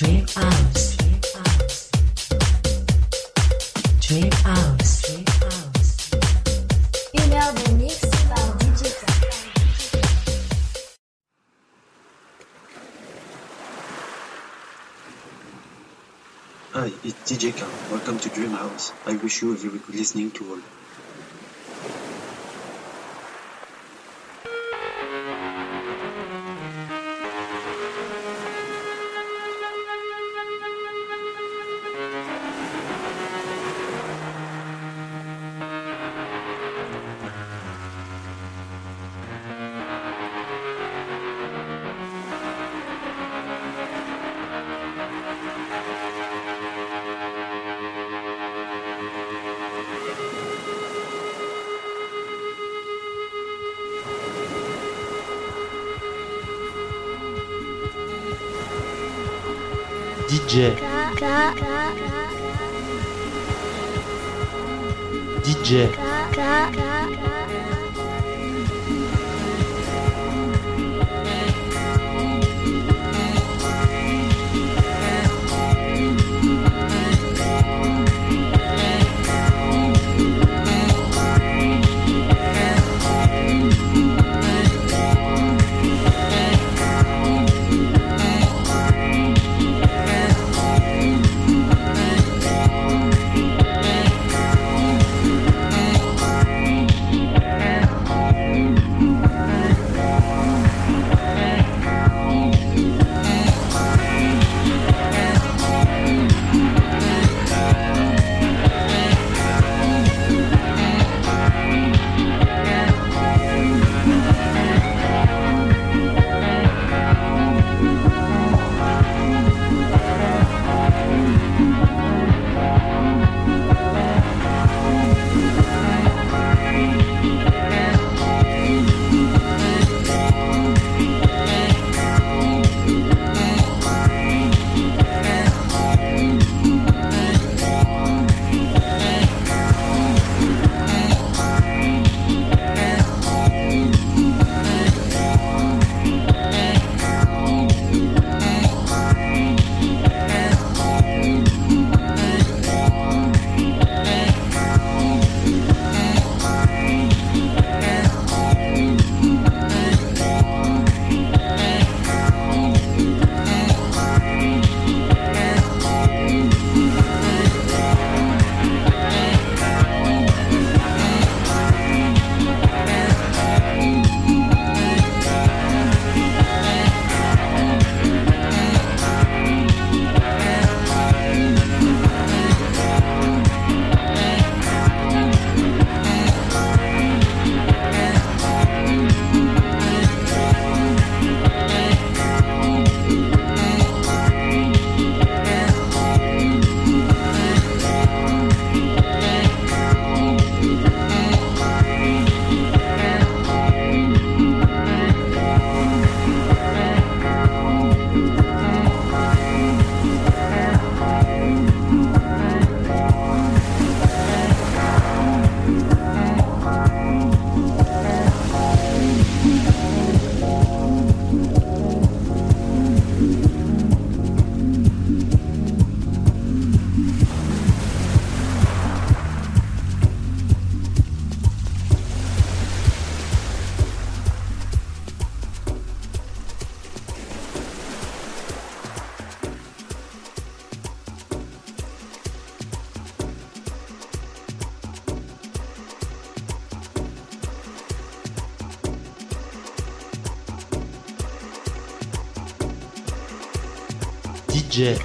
Hi, it's DJ Khan. Welcome to Dream House. I wish you a very good listening to all. DJ, DJ, DJ,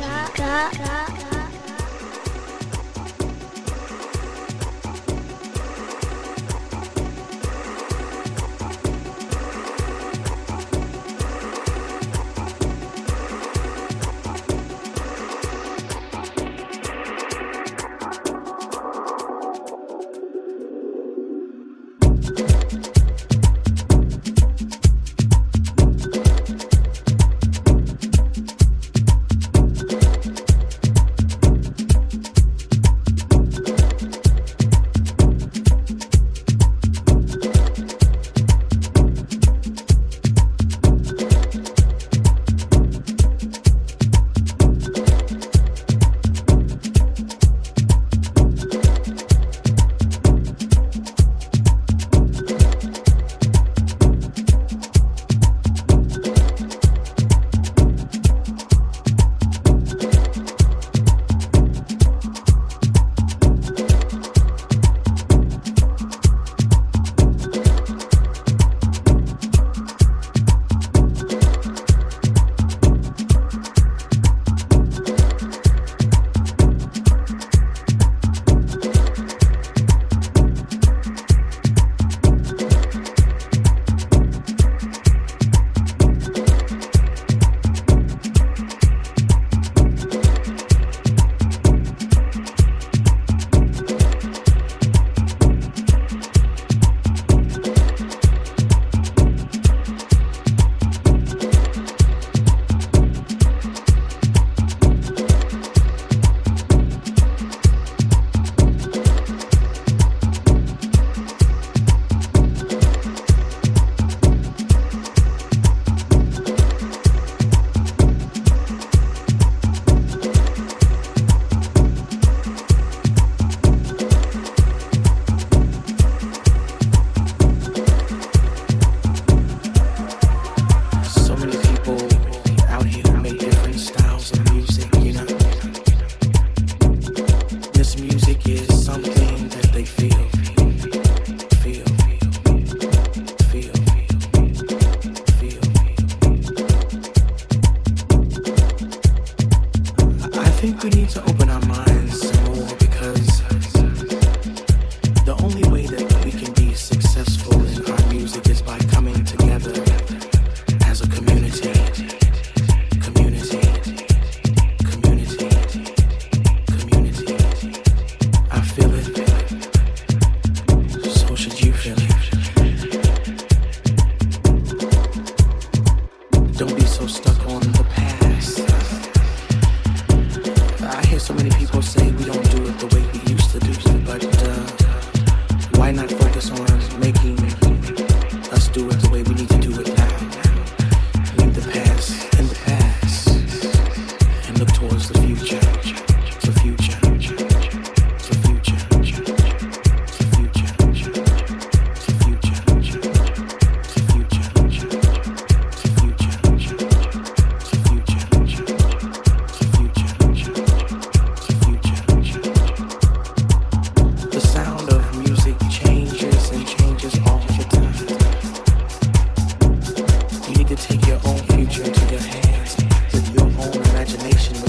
nation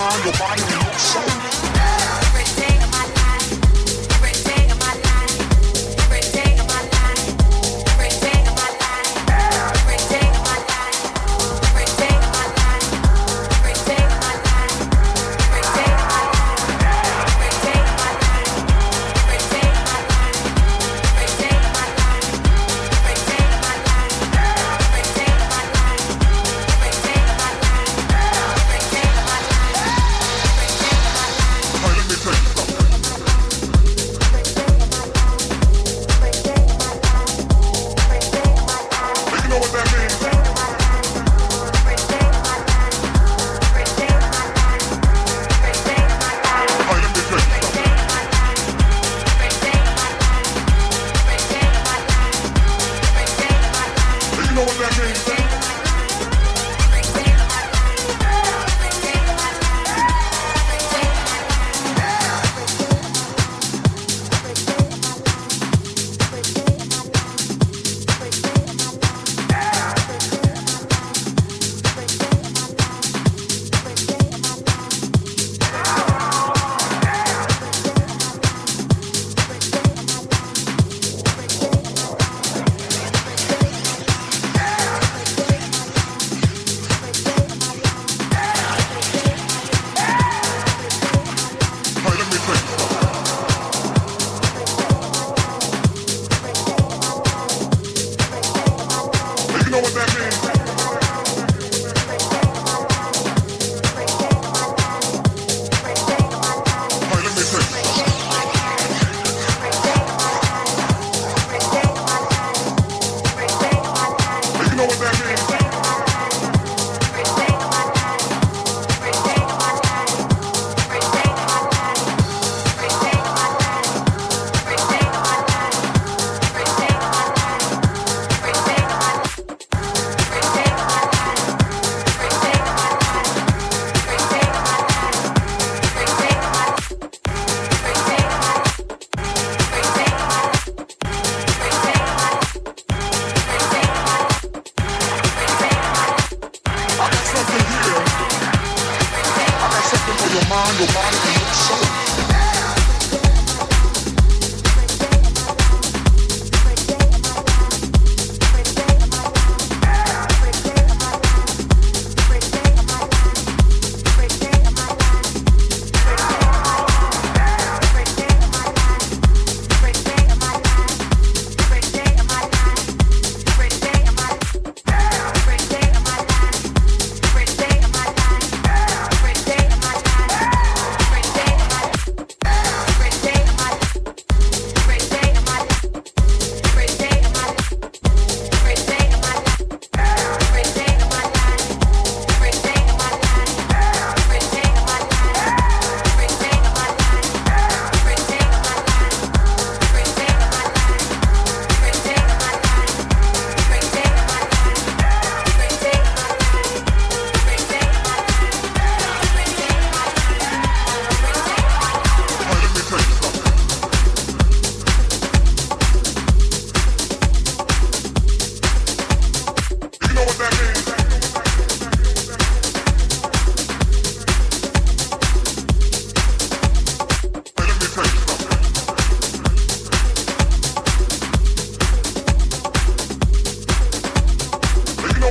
mind, your body, and your.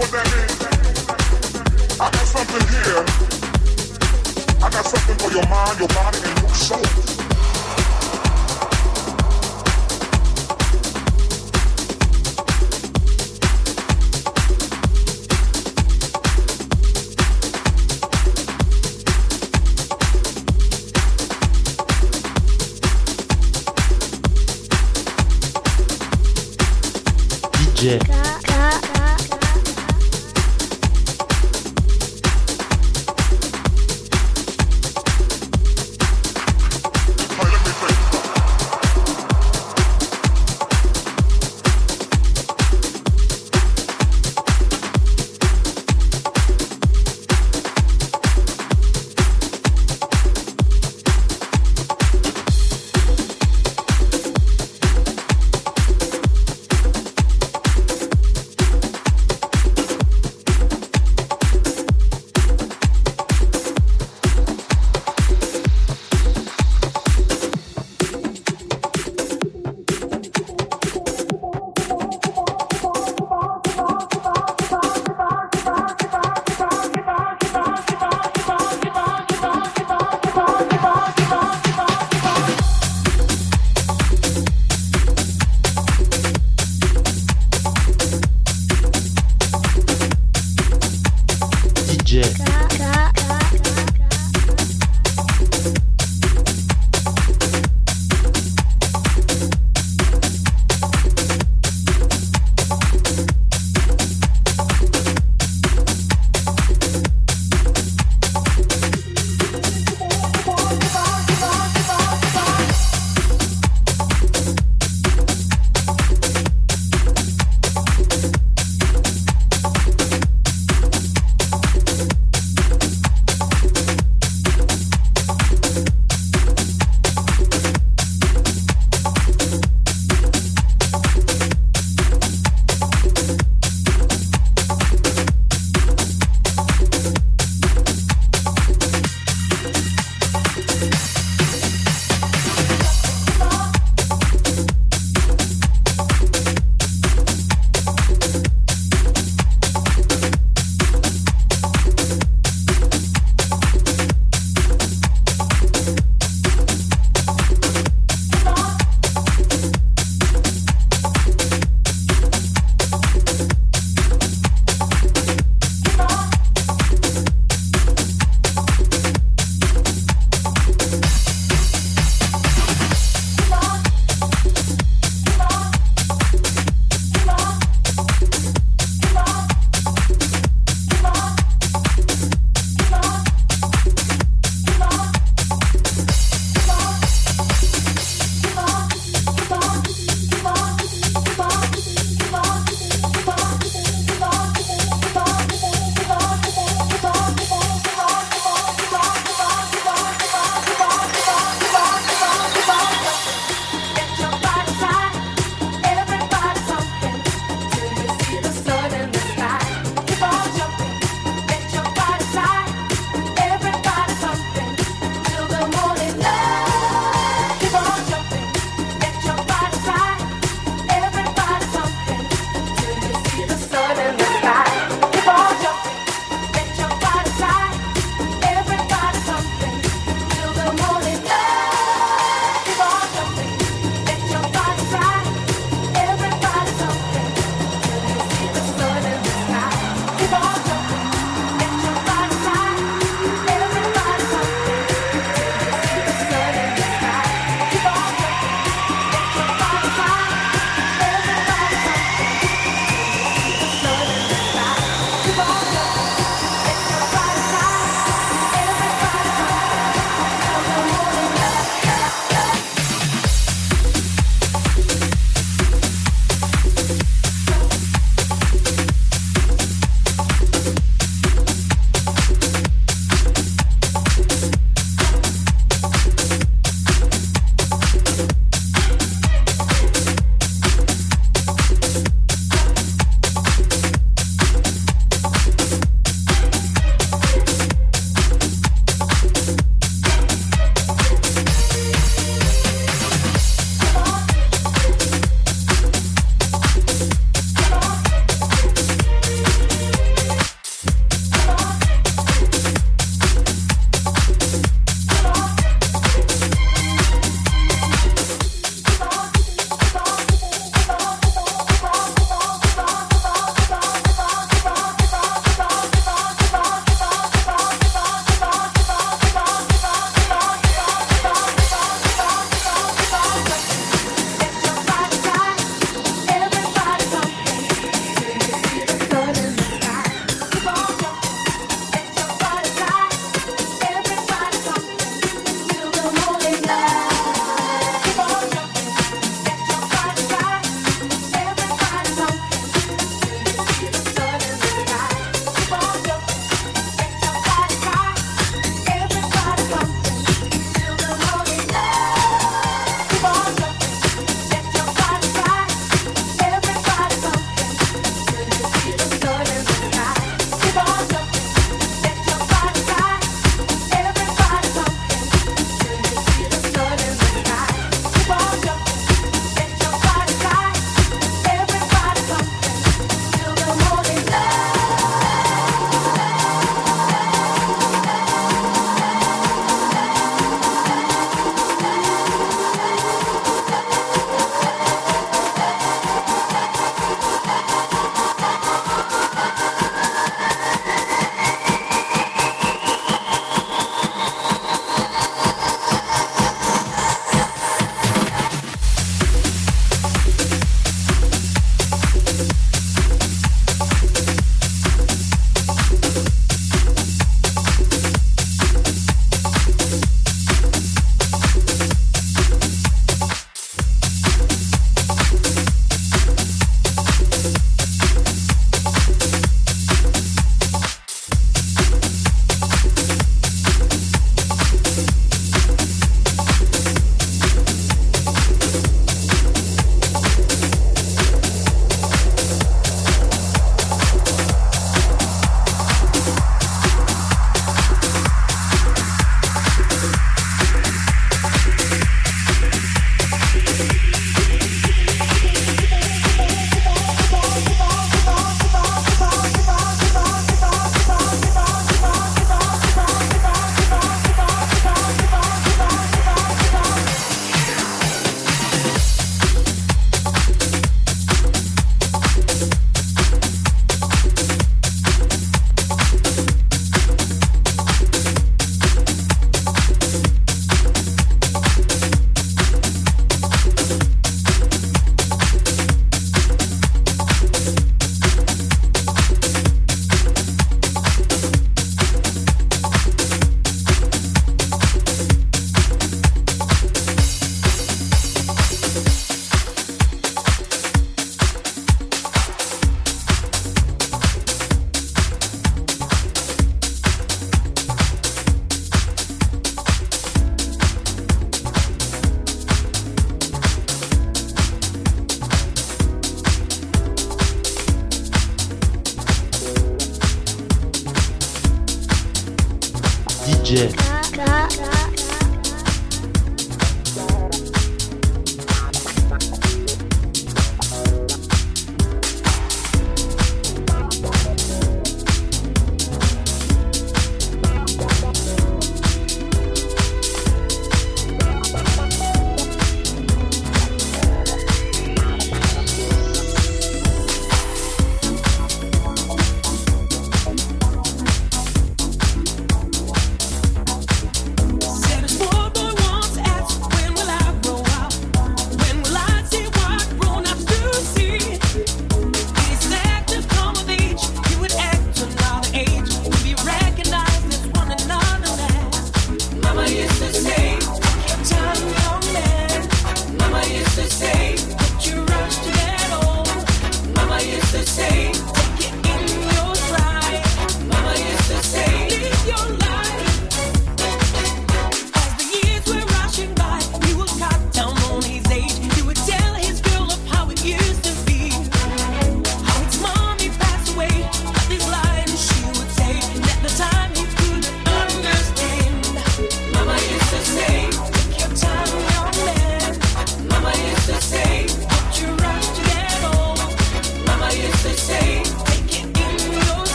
I got something here. I got something for your mind, your body, and your soul.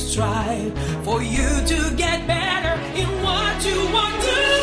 strive for you to get better in what you want to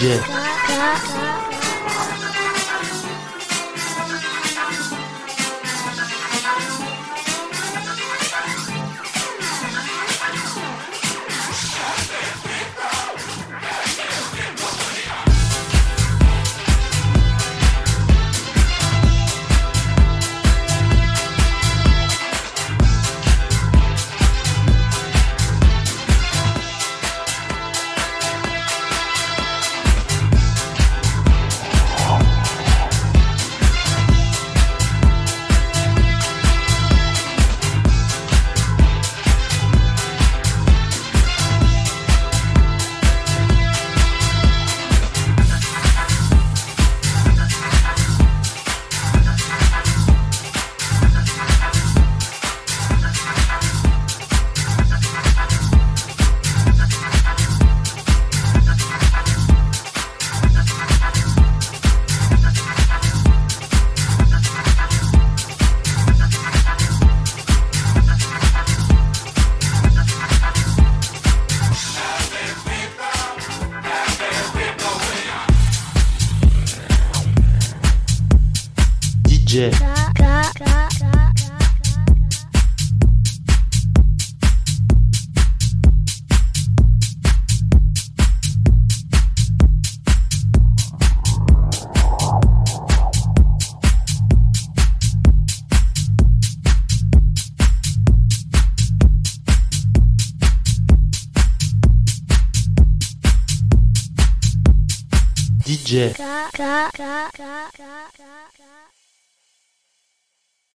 DJ,